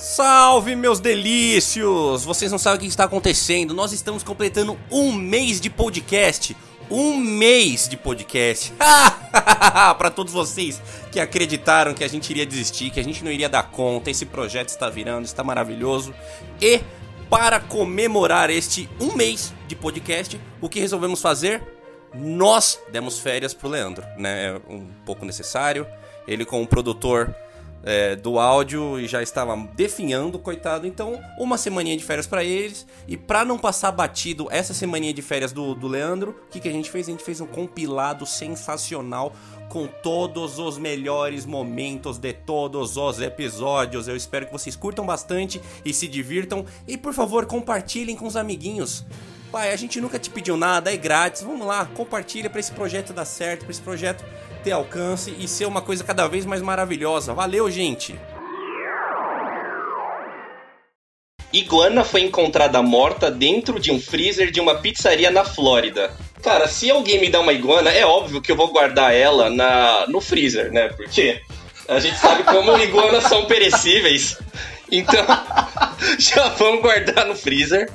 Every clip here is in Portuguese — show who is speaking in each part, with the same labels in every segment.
Speaker 1: Salve, meus delícios! Vocês não sabem o que está acontecendo. Nós estamos completando um mês de podcast. Um mês de podcast. Para todos vocês que acreditaram que a gente iria desistir, que a gente não iria dar conta, esse projeto está virando, está maravilhoso. E para comemorar este um mês de podcast, o que resolvemos fazer? Nós demos férias pro Leandro, né? É um pouco necessário. Ele, como produtor é, do áudio e já estava definhando, coitado. Então, uma semaninha de férias para eles. E para não passar batido essa semaninha de férias do, do Leandro, o que, que a gente fez? A gente fez um compilado sensacional com todos os melhores momentos de todos os episódios. Eu espero que vocês curtam bastante e se divirtam. E por favor, compartilhem com os amiguinhos. Pai, a gente nunca te pediu nada, é grátis. Vamos lá, compartilha para esse projeto dar certo, para esse projeto ter alcance e ser uma coisa cada vez mais maravilhosa. Valeu, gente!
Speaker 2: Iguana foi encontrada morta dentro de um freezer de uma pizzaria na Flórida. Cara, se alguém me dá uma iguana, é óbvio que eu vou guardar ela na, no freezer, né? Porque a gente sabe como iguanas são perecíveis. Então, já vamos guardar no freezer.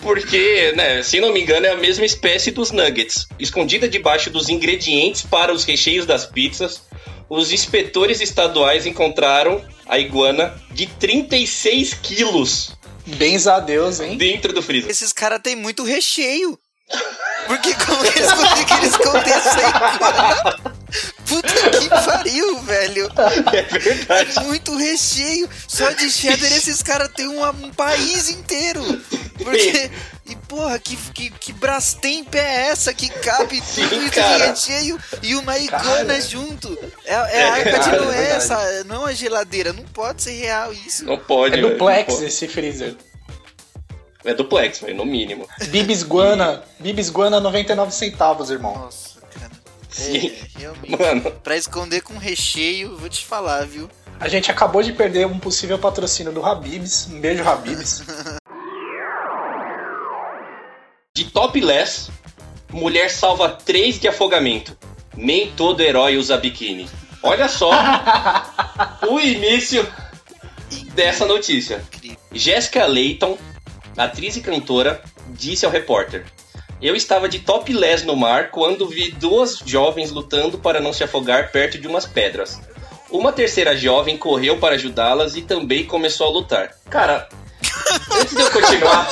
Speaker 2: Porque, né, se não me engano, é a mesma espécie dos nuggets. Escondida debaixo dos ingredientes para os recheios das pizzas, os inspetores estaduais encontraram a iguana de 36 quilos.
Speaker 3: Bens a Deus, hein?
Speaker 2: Dentro do freezer.
Speaker 4: Esses caras têm muito recheio. Porque como eles conseguiram esconder essa iguana? Puta que pariu, velho.
Speaker 2: É verdade.
Speaker 4: É muito recheio. Só de cheddar esses caras têm um, um país inteiro. Porque. E porra, que, que, que Brastemp é essa que cabe
Speaker 2: Sim,
Speaker 4: tudo isso
Speaker 2: cara.
Speaker 4: de recheio e uma iguana
Speaker 3: Cara.
Speaker 4: junto? É, é
Speaker 2: É
Speaker 4: a arca de Noé,
Speaker 3: é verdade.
Speaker 4: essa, não a geladeira. Não pode ser real isso.
Speaker 2: Não pode,
Speaker 3: É duplex esse freezer.
Speaker 2: É duplex, velho, no mínimo.
Speaker 3: Bibis Guana, Bibis Guana 99 centavos, irmão.
Speaker 4: Nossa, cara.
Speaker 2: Sim.
Speaker 4: É, realmente.
Speaker 2: Mano,
Speaker 4: Pra esconder com recheio, vou te falar, viu?
Speaker 3: A gente acabou de perder um possível patrocínio do Habibs. Um beijo, Habibs.
Speaker 2: de topless, mulher salva 3 de afogamento. Nem todo herói usa biquíni. Olha só o início dessa notícia. Jessica Layton, atriz e cantora, disse ao repórter: Eu estava de topless no mar quando vi duas jovens lutando para não se afogar perto de umas pedras. Uma terceira jovem correu para ajudá-las e também começou a lutar. Cara, antes de eu continuar.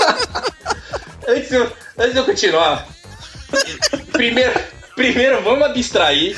Speaker 2: antes, de eu, antes de eu continuar. Primeiro, primeiro vamos abstrair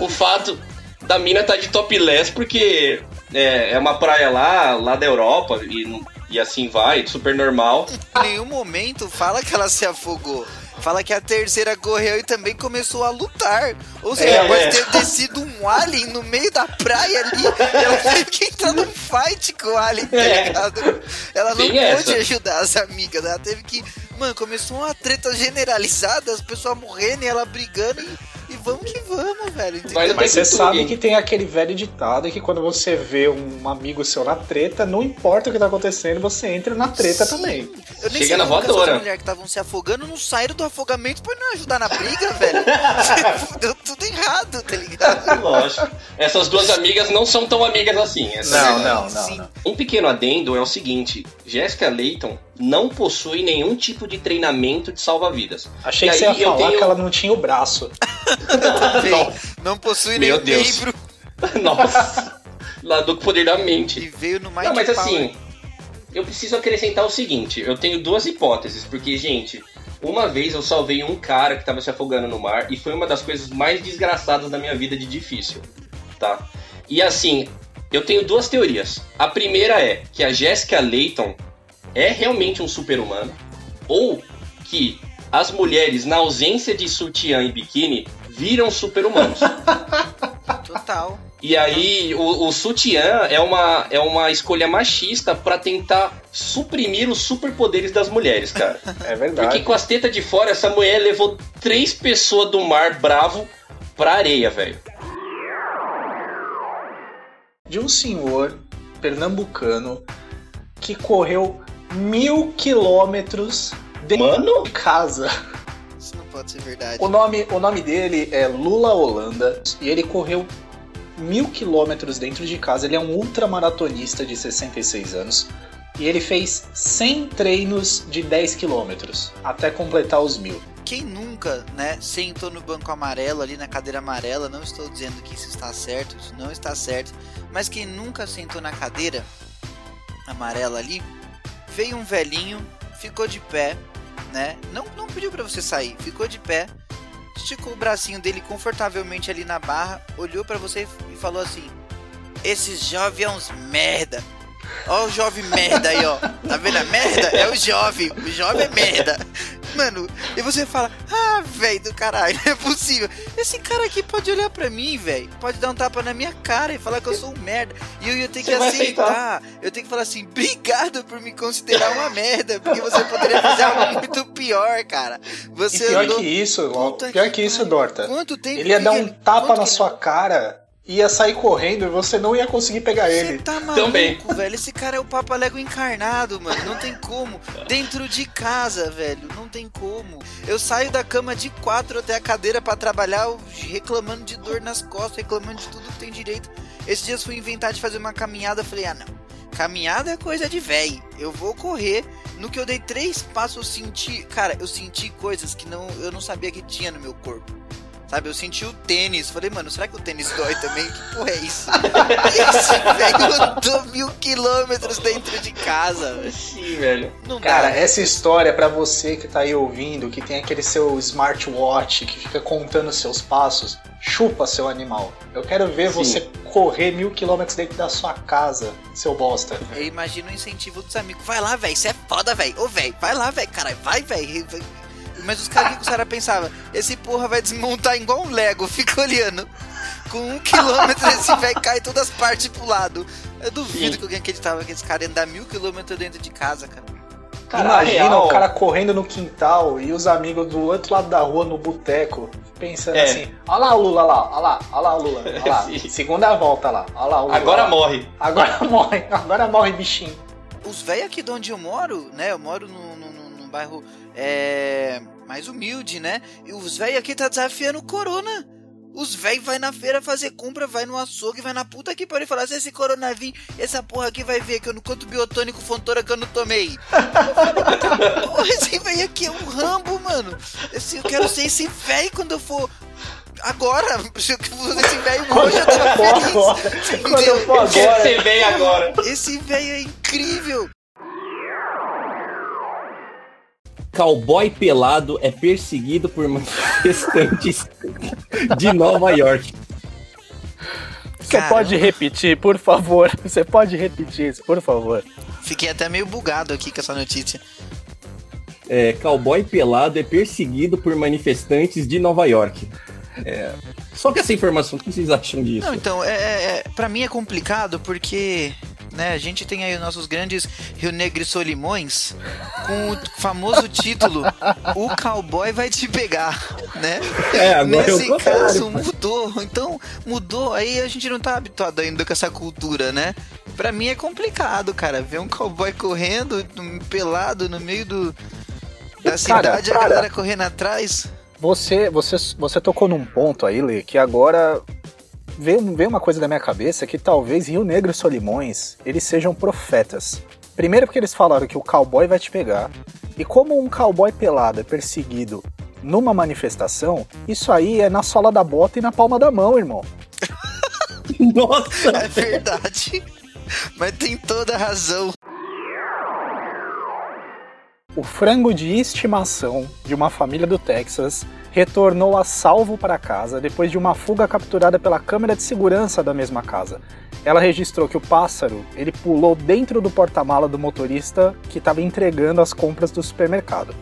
Speaker 2: o fato da mina tá de topless porque é, é uma praia lá, lá da Europa e, não- e assim vai, super normal.
Speaker 4: Em nenhum momento fala que ela se afogou. Fala que a terceira correu e também começou a lutar. Ou seja,
Speaker 2: É,
Speaker 4: pode
Speaker 2: é.
Speaker 4: ter descido um alien no meio da praia ali. Ela teve que entrar num fight com o alien, tá
Speaker 2: É.
Speaker 4: ligado? Ela não
Speaker 2: Tem
Speaker 4: pôde ajudar as amigas. Ela teve que. Mano, começou uma treta generalizada, as pessoas morrendo e ela brigando. E, e vamos que vamos, velho. entendeu?
Speaker 3: Mas você
Speaker 2: tudo,
Speaker 3: sabe
Speaker 2: hein?
Speaker 3: que tem aquele velho ditado que quando você vê um amigo seu na treta, não importa o que tá acontecendo, você entra na treta
Speaker 4: Sim.
Speaker 3: também.
Speaker 4: Eu nem
Speaker 2: Chega
Speaker 4: sei
Speaker 2: na voadora.
Speaker 4: mulheres que estavam se afogando não saíram do afogamento pra não ajudar na briga, velho. Deu tudo errado, tá ligado?
Speaker 2: Lógico. Essas duas amigas não são tão amigas assim.
Speaker 3: Não, não, não, não.
Speaker 2: Um pequeno adendo é o seguinte: Jessica Layton não possui nenhum tipo de treinamento de salva-vidas.
Speaker 3: Achei
Speaker 2: E
Speaker 3: que você ia falar
Speaker 2: tenho-
Speaker 3: que ela não tinha o braço.
Speaker 4: Bem, não possui
Speaker 2: Meu
Speaker 4: nenhum
Speaker 2: Deus.
Speaker 4: membro
Speaker 2: Nossa, lá do poder da mente.
Speaker 4: e veio no
Speaker 2: Não, mas
Speaker 4: Power.
Speaker 2: assim, eu preciso acrescentar o seguinte: eu tenho duas hipóteses, porque, gente, uma vez eu salvei um cara que tava se afogando no mar e foi uma das coisas mais desgraçadas da minha vida de difícil, tá? E assim, eu tenho duas teorias. A primeira é que a Jessica Layton é realmente um super-humano, ou que as mulheres, na ausência de sutiã e biquíni, viram super-humanos.
Speaker 4: Total.
Speaker 2: E aí, o, o sutiã é uma, é uma escolha machista pra tentar suprimir os superpoderes das mulheres, cara.
Speaker 3: É verdade.
Speaker 2: Porque com as tetas de fora, essa mulher levou três pessoas do mar bravo pra areia, velho.
Speaker 3: De um senhor pernambucano que correu mil quilômetros de
Speaker 2: Mano?
Speaker 3: casa.
Speaker 4: Isso não pode ser verdade.
Speaker 3: O nome, o nome dele é Lula Holanda e ele correu
Speaker 5: mil quilômetros dentro de casa. Ele é um ultramaratonista de 66 anos. E ele fez 100 treinos de 10 quilômetros até completar os mil.
Speaker 4: Quem nunca, né, sentou no banco amarelo ali na cadeira amarela, não estou dizendo que isso está certo, isso não está certo, mas quem nunca sentou na cadeira amarela ali, veio um velhinho, ficou de pé, né? Não, não pediu para você sair, ficou de pé, esticou o bracinho dele confortavelmente ali na barra, olhou para você e falou assim: "Esses jovens é uns merda. Ó o jovem merda aí, ó. Tá vendo a merda? É o jovem. O jovem é merda. Mano, e você fala, ah, velho do caralho, não é possível. Esse cara aqui pode olhar pra mim, velho. Pode dar um tapa na minha cara e falar que eu sou um merda. E eu ia ter que aceitar. Eu tenho que falar assim, obrigado por me considerar uma merda. Porque você poderia fazer algo muito pior, cara.
Speaker 5: E
Speaker 4: Você
Speaker 5: pior
Speaker 4: andou-
Speaker 5: que isso,
Speaker 4: Puta
Speaker 5: pior que isso,
Speaker 4: pariu.
Speaker 5: Dorta.
Speaker 4: Quanto tempo
Speaker 5: Ele ia
Speaker 4: que
Speaker 5: dar
Speaker 4: que
Speaker 5: um tapa
Speaker 4: quanto
Speaker 5: na
Speaker 4: que
Speaker 5: sua cara, ia sair correndo e você não ia conseguir pegar
Speaker 4: Você
Speaker 5: ele.
Speaker 4: tá maluco,
Speaker 6: Também.
Speaker 4: velho? Esse cara é o Papalego encarnado, mano. Não tem como. Dentro de casa, velho. Não tem como. Eu saio da cama de quatro até a cadeira pra trabalhar, reclamando de dor nas costas, reclamando de tudo que tem direito. Esses dias fui inventar de fazer uma caminhada. Falei, ah, não. Caminhada é coisa de véi. Eu vou correr. No que eu dei três passos, eu senti. Cara, eu senti coisas que não, eu não sabia que tinha no meu corpo. Sabe, eu senti o tênis. Falei, mano, será que o tênis dói também? Que porra é isso? Esse velho andou mil quilômetros dentro de casa, velho.
Speaker 6: Sim, velho.
Speaker 4: Não
Speaker 5: Cara,
Speaker 4: dá.
Speaker 5: essa história pra você que tá aí ouvindo, que tem aquele seu smartwatch que fica contando seus passos, chupa seu animal. Eu quero ver
Speaker 6: Sim.
Speaker 5: você correr mil quilômetros dentro da sua casa, seu bosta.
Speaker 4: Eu imagino o incentivo dos amigos. Vai lá, velho. Você é foda, velho. Ô, velho, vai lá, velho. Caralho, vai, velho. Mas os caras, o que os caras pensavam? Esse porra vai desmontar igual um Lego. Fica olhando. Com um quilômetro, esse velho cai todas as partes pro lado. Eu duvido
Speaker 6: Sim.
Speaker 4: que alguém acreditava que esse cara ia andar mil quilômetros dentro de casa, cara.
Speaker 6: Cara,
Speaker 5: Imagina
Speaker 6: real-
Speaker 5: o cara correndo no quintal e os amigos do outro lado da rua no boteco pensando
Speaker 6: É.
Speaker 5: assim: olha lá o Lula lá, olha lá, olha lá o Lula, olha lá, segunda volta lá, olha lá o Lula.
Speaker 6: Agora
Speaker 5: lá.
Speaker 6: morre.
Speaker 5: Agora morre, agora morre bichinho.
Speaker 4: os velhos aqui de onde eu moro, né? Eu moro num, num, num bairro é, mais humilde, né? E os velhos aqui tá desafiando o corona. Os velhos vai na feira fazer compra, vai no açougue, vai na puta que pariu e falar: se esse corona vir, essa porra aqui vai ver que eu não quanto biotônico fontora que eu não tomei. porra, esse velho aqui é um rambo, mano. Esse, eu quero ser esse velho quando eu for. Agora, se esse velho hoje, eu tava feliz.
Speaker 5: agora, quando eu for agora,
Speaker 6: ser bem agora.
Speaker 4: Esse velho é incrível.
Speaker 2: Cowboy pelado é perseguido por manifestantes de Nova York.
Speaker 3: Você
Speaker 4: Caramba.
Speaker 3: pode repetir, por favor? Você pode repetir isso, por favor?
Speaker 4: Fiquei até meio bugado aqui com essa notícia.
Speaker 2: É, cowboy pelado é perseguido por manifestantes de Nova York. É, só que essa informação, o que vocês acham disso?
Speaker 4: Não, então, é, é, pra mim é complicado porque né, a gente tem aí os nossos grandes Rio Negro e Solimões com o famoso título O Cowboy Vai Te Pegar, né?
Speaker 2: É, é
Speaker 4: Nesse caso mudou, então mudou, aí a gente não tá habituado ainda com essa cultura, né? Pra mim é complicado, cara, ver um cowboy correndo, pelado no meio do, da cidade, a
Speaker 3: cara.
Speaker 4: galera correndo atrás.
Speaker 3: Você, você, você tocou num ponto aí, Lê, que agora veio, veio uma coisa da minha cabeça que talvez Rio Negro e Solimões eles sejam profetas. Primeiro porque eles falaram que o cowboy vai te pegar. E como um cowboy pelado é perseguido numa manifestação, isso aí é na sola da bota e na palma da mão, irmão.
Speaker 2: Nossa!
Speaker 4: É verdade. Mas tem toda a razão.
Speaker 3: O frango de estimação de uma família do Texas retornou a salvo para casa depois de uma fuga capturada pela câmera de segurança da mesma casa. Ela registrou que o pássaro ele pulou dentro do porta-mala do motorista que estava entregando as compras do supermercado.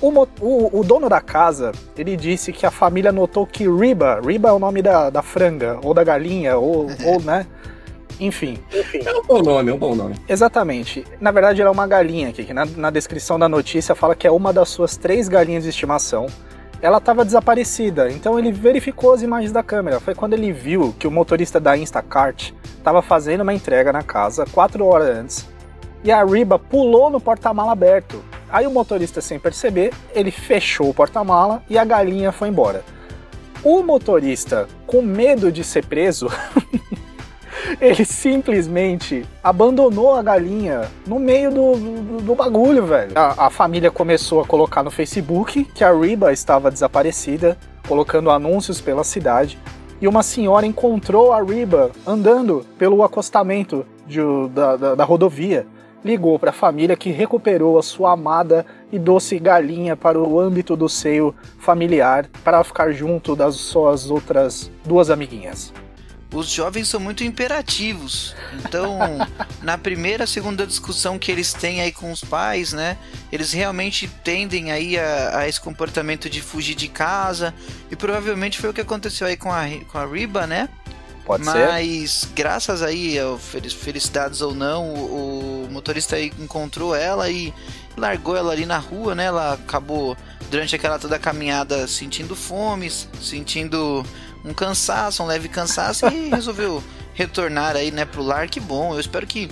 Speaker 3: O, o- o dono da casa ele disse que a família notou que Riba, Riba é o nome da, da franga ou da galinha ou, ou né, enfim,
Speaker 2: É um bom nome, é um bom nome.
Speaker 3: Exatamente. Na verdade, ela é uma galinha aqui, que na, na descrição da notícia fala que é uma das suas três galinhas de estimação. Ela estava desaparecida, então ele verificou as imagens da câmera. Foi quando ele viu que o motorista da Instacart estava fazendo uma entrega na casa quatro horas antes. E a Riba pulou no porta-mala aberto. Aí o motorista, sem perceber, ele fechou o porta-mala e a galinha foi embora. O motorista, com medo de ser preso, ele simplesmente abandonou a galinha no meio do, do, do bagulho, velho. A, a, família começou a colocar no Facebook que a Riba estava desaparecida, colocando anúncios pela cidade. E uma senhora encontrou a Riba andando pelo acostamento de, da, da, da rodovia. Ligou para a família que recuperou a sua amada e doce galinha para o âmbito do seio familiar para ficar junto das suas outras duas amiguinhas
Speaker 4: os jovens são muito imperativos. Então, na primeira, segunda discussão que eles têm aí com os pais, né? Eles realmente tendem aí a, a, esse comportamento de fugir de casa. E provavelmente foi o que aconteceu aí com a, com a Riba, né?
Speaker 3: Pode
Speaker 4: Mas,
Speaker 3: ser.
Speaker 4: Mas, graças aí, felicidades ou não, o, o motorista aí encontrou ela e largou ela ali na rua, né? Ela acabou durante aquela toda caminhada sentindo fome, sentindo um cansaço, um leve cansaço e resolveu retornar aí, né, pro lar. Que bom. Eu espero que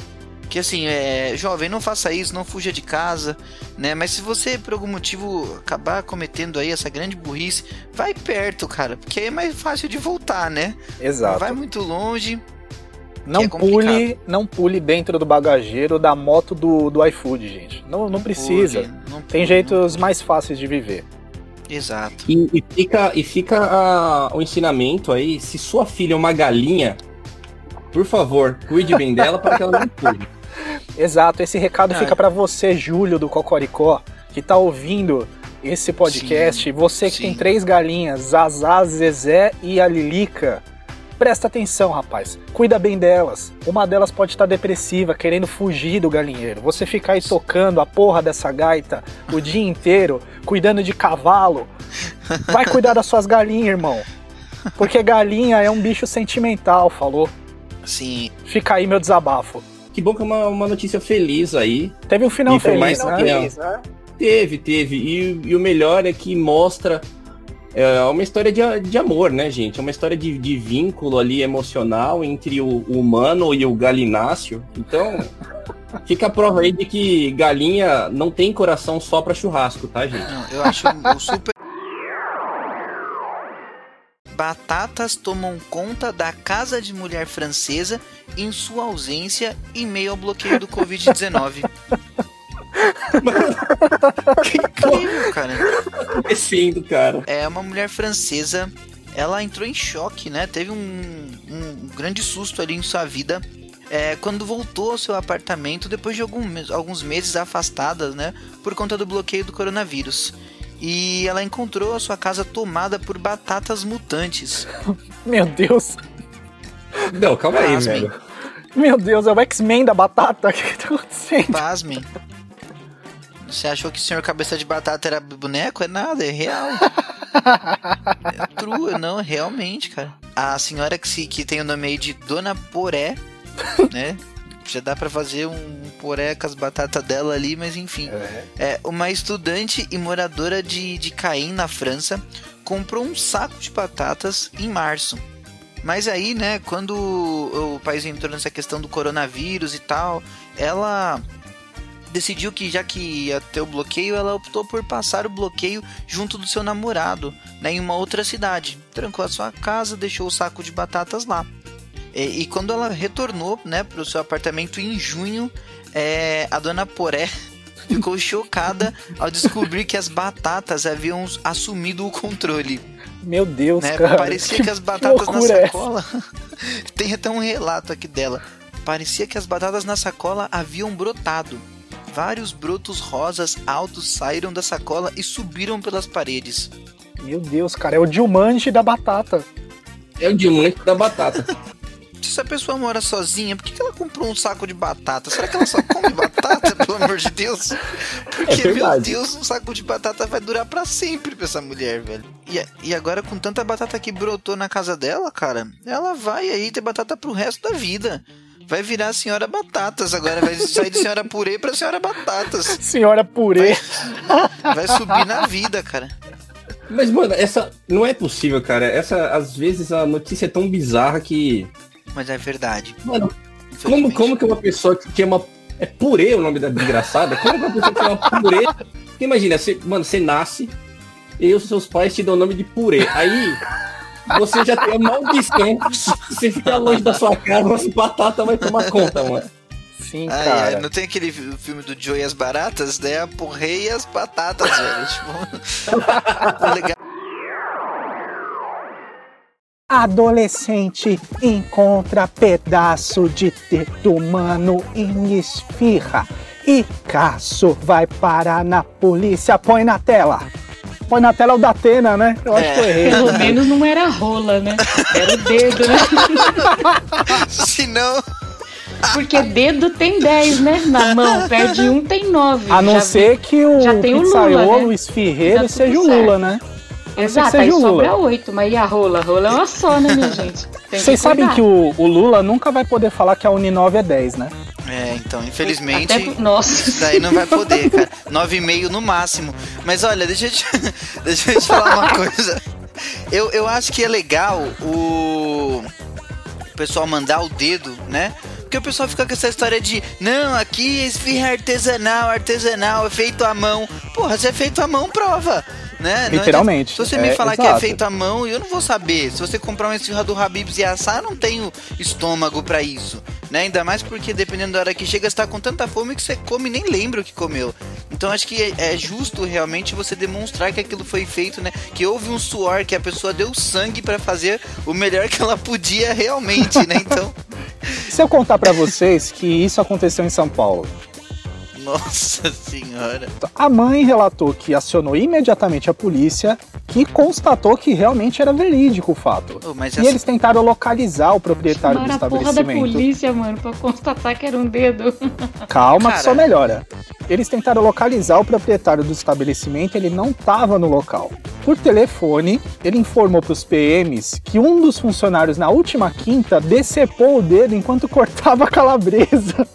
Speaker 4: que assim, é, jovem, não faça isso, não fuja de casa, né? Mas se você por algum motivo acabar cometendo aí essa grande burrice, vai perto, cara, porque aí é mais fácil de voltar, né?
Speaker 3: Exato.
Speaker 4: Não vai muito longe.
Speaker 3: Não é pule, não pule dentro do bagageiro da moto do, do iFood, gente. Não, não, não precisa. Pule, não Tem jeitos mais fáceis de viver.
Speaker 4: Exato.
Speaker 2: E, e fica, e fica a, o ensinamento aí, se sua filha é uma galinha, por favor, cuide bem dela para que ela não pule.
Speaker 3: Exato, esse recado ah, fica para você, Júlio do Cocoricó, que tá ouvindo esse podcast. Sim, você que sim. tem três galinhas, Zazá, Zezé e a Lilica. Presta atenção, rapaz. Cuida bem delas. Uma delas pode estar depressiva, querendo fugir do galinheiro. Você ficar aí tocando a porra dessa gaita o dia inteiro, cuidando de cavalo. Vai cuidar das suas galinhas, irmão. Porque galinha é um bicho sentimental, falou?
Speaker 4: Sim.
Speaker 3: Fica aí meu desabafo.
Speaker 2: Que bom que é uma, uma notícia feliz aí.
Speaker 3: Teve um final feliz, mais, né? Feliz,
Speaker 2: né? Teve, teve. E, e o melhor é que mostra é uma história de, de amor, né, gente? É uma história de, de vínculo ali emocional entre o, o humano e o galináceo. Então, fica a prova aí de que galinha não tem coração só para churrasco, tá, gente?
Speaker 4: Não, eu acho o super. Batatas tomam conta da casa de mulher francesa em sua ausência em meio ao bloqueio do Covid-19. Que incrível, cara.
Speaker 2: Acontecendo, cara.
Speaker 4: É uma mulher francesa. Ela entrou em choque, né? Teve um, um grande susto ali em sua vida. É, quando voltou ao seu apartamento depois de algum, alguns meses afastada, né? Por conta do bloqueio do coronavírus. E ela encontrou a sua casa tomada por batatas mutantes.
Speaker 3: Meu Deus.
Speaker 2: Não, calma aí, velho.
Speaker 3: Meu Deus, é o X-Men da batata. O que tá acontecendo?
Speaker 4: Pasmem. Você achou que o senhor cabeça de batata era boneco? É nada, é real. é true, não, realmente, cara. A senhora que, se, que tem o nome aí de Dona Poré, né? Já dá para fazer um poré com as batatas dela ali, mas enfim. É. é uma estudante e moradora de, de Caen, na França, comprou um saco de batatas em março. Mas aí, né, quando o país entrou nessa questão do coronavírus e tal, ela decidiu que já que ia ter o bloqueio, ela optou por passar o bloqueio junto do seu namorado, né, em uma outra cidade. Trancou a sua casa, deixou o saco de batatas lá. E, e quando ela retornou, né, para o seu apartamento em junho, é, a dona Poré ficou chocada ao descobrir que as batatas haviam assumido o controle.
Speaker 3: Meu Deus, né? cara.
Speaker 4: Parecia que, as batatas na é sacola. Tem até um relato aqui dela. Parecia que as batatas na sacola haviam brotado. Vários brotos rosas altos saíram da sacola e subiram pelas paredes.
Speaker 3: Meu Deus, cara, é o Dilmante da batata.
Speaker 2: É o Dilmante da batata.
Speaker 4: Se a pessoa mora sozinha, por que ela comprou um saco de batata? Será que ela só come batata, pelo amor de Deus? Porque, é meu Deus, um saco de batata vai durar para sempre pra essa mulher, velho. E, e agora, com tanta batata que brotou na casa dela, cara, ela vai aí ter batata pro resto da vida vai virar a senhora Batatas agora, vai sair de senhora Purê pra senhora Batatas.
Speaker 3: Senhora Purê.
Speaker 4: Vai, vai subir na vida, cara.
Speaker 2: Mas, mano, essa. Não é possível, cara. Essa, às vezes, a notícia é tão bizarra que.
Speaker 4: Mas é verdade.
Speaker 2: Mano, como, como que uma pessoa que uma. É purê o nome da desgraçada? Como que uma pessoa que uma purê. Porque imagina, você, mano, você nasce e os seus pais te dão o nome de purê. Aí você já tem a maldição. Você fica longe da sua casa, as batatas vai tomar conta, mano.
Speaker 3: Sim,
Speaker 4: Ai,
Speaker 3: cara.
Speaker 4: ai, não tem aquele fi- filme do Joe e as baratas, né? A porrei e as batatas, velho. Tipo, legal.
Speaker 3: Adolescente encontra pedaço de dedo humano em esfirra e caso vai parar na polícia. Põe na tela. Põe na tela o da Atena, né? Eu acho
Speaker 4: É.
Speaker 3: que eu errei.
Speaker 7: Pelo menos não era rola, né? Era o dedo, né?
Speaker 4: Se não,
Speaker 7: Porque dedo tem 10, né? Na mão, perde um, tem 9.
Speaker 3: A não ser que o
Speaker 7: já tem o Lula, né?
Speaker 3: o esfirreiro,
Speaker 7: Tá
Speaker 3: seja o. Lula, né?
Speaker 7: Exato, aí
Speaker 3: Lula.
Speaker 7: sobra 8, mas e a rola? Rola é uma só, né, minha gente?
Speaker 3: Vocês sabem que o, o Lula nunca vai poder falar que a Uninove é 10, né?
Speaker 4: É, então, infelizmente.
Speaker 7: Até... Nossa.
Speaker 4: Isso daí não vai poder, cara. 9,5 no máximo. Mas olha, deixa eu te, deixa eu te falar uma coisa. Eu, eu acho que é legal o, o pessoal mandar o dedo, né? Porque o pessoal fica com essa história de não, aqui esfirra artesanal, artesanal, é feito à mão. Porra, se é feito à mão, prova. Né? Não
Speaker 3: Literalmente,
Speaker 4: adianta- Se você me
Speaker 3: é,
Speaker 4: falar que é
Speaker 3: exato.
Speaker 4: feito à mão, eu não vou saber. Se você comprar uma esfirra do Habib's e assar, eu não tenho estômago pra isso. Né? Ainda mais porque dependendo da hora que chega, você tá com tanta fome que você come e nem lembra o que comeu. Então acho que é, é justo realmente você demonstrar que aquilo foi feito, né? Que houve um suor, que a pessoa deu sangue pra fazer o melhor que ela podia realmente, né? Então,
Speaker 3: Se eu contar pra vocês que isso aconteceu em São Paulo,
Speaker 4: nossa senhora.
Speaker 3: a mãe relatou que acionou imediatamente a polícia, que constatou que realmente era verídico o fato.
Speaker 4: Oh, mas
Speaker 3: E
Speaker 4: essa-
Speaker 3: eles tentaram localizar o proprietário do
Speaker 7: Chamaram a porra da
Speaker 3: estabelecimento.
Speaker 7: polícia, mano, pra constatar que era um dedo.
Speaker 3: Calma que só melhora. Eles tentaram localizar o proprietário do estabelecimento, ele não estava no local. Por telefone, ele informou para os PMs que um dos funcionários na última quinta decepou o dedo enquanto cortava a calabresa.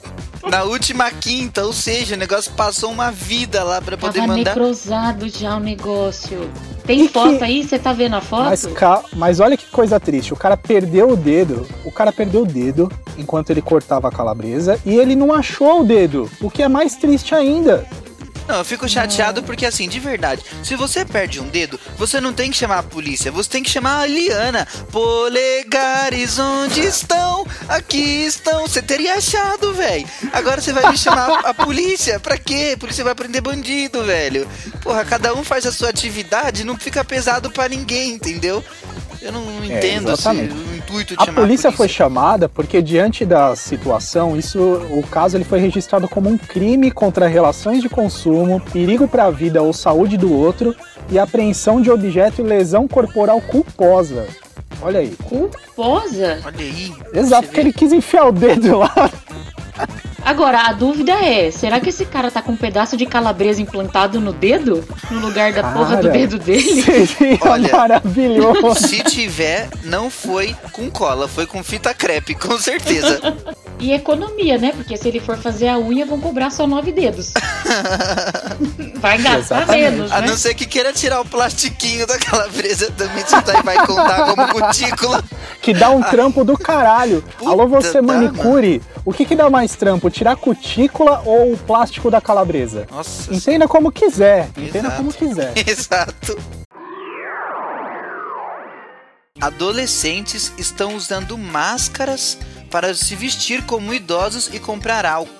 Speaker 4: Na última quinta, ou seja, o negócio passou uma vida lá pra poder
Speaker 7: Tava
Speaker 4: mandar.
Speaker 7: necrosado já o negócio. Tem
Speaker 3: E que-
Speaker 7: foto aí? Você tá vendo a foto?
Speaker 3: Mas, ca- mas olha que coisa triste, o cara perdeu o dedo, o cara perdeu o dedo enquanto ele cortava a calabresa e ele não achou o dedo, o que é mais triste ainda.
Speaker 4: Não, eu fico chateado porque, assim, de verdade, se você perde um dedo, você não tem que chamar a polícia, você tem que chamar a Liana. Polegares, onde estão? Aqui estão. Você teria achado, velho. Agora você vai me chamar a polícia. Pra quê? A polícia vai prender bandido, velho. Porra, cada um faz a sua atividade, não fica pesado pra ninguém, entendeu? Eu não entendo esse,
Speaker 3: exatamente.
Speaker 4: o intuito de
Speaker 3: A
Speaker 4: chamar
Speaker 3: polícia
Speaker 4: a
Speaker 3: foi chamada porque diante da situação, isso, o caso ele foi registrado como um crime contra relações de consumo, perigo para a vida ou saúde do outro e apreensão de objeto e lesão corporal culposa. Olha aí.
Speaker 7: Culposa?
Speaker 4: Olha aí.
Speaker 3: Exato, porque ele quis enfiar o dedo lá.
Speaker 7: Agora, a dúvida é, será que esse cara tá com um pedaço de calabresa implantado no dedo? No lugar da porra do
Speaker 3: Cara,
Speaker 7: dedo dele?
Speaker 3: Seria
Speaker 4: Olha,
Speaker 3: maravilhoso.
Speaker 4: Se tiver, não foi com cola, foi com fita crepe, com certeza.
Speaker 7: E economia, né? Porque se ele for fazer a unha, vão cobrar só nove dedos. Vai gastar
Speaker 3: Exatamente.
Speaker 7: menos,
Speaker 4: A
Speaker 7: né?
Speaker 4: não ser que queira tirar o plastiquinho da calabresa também, você tá- vai contar como cutícula.
Speaker 3: Que dá um trampo do caralho.
Speaker 4: Puta,
Speaker 3: Alô, você manicure. O que, que dá mais trampo? Tirar a cutícula ou o plástico da calabresa?
Speaker 4: Nossa
Speaker 3: Entenda como quiser. Entenda
Speaker 4: Exato.
Speaker 3: como quiser.
Speaker 4: Exato. Adolescentes estão usando máscaras para se vestir como idosos e comprar álcool.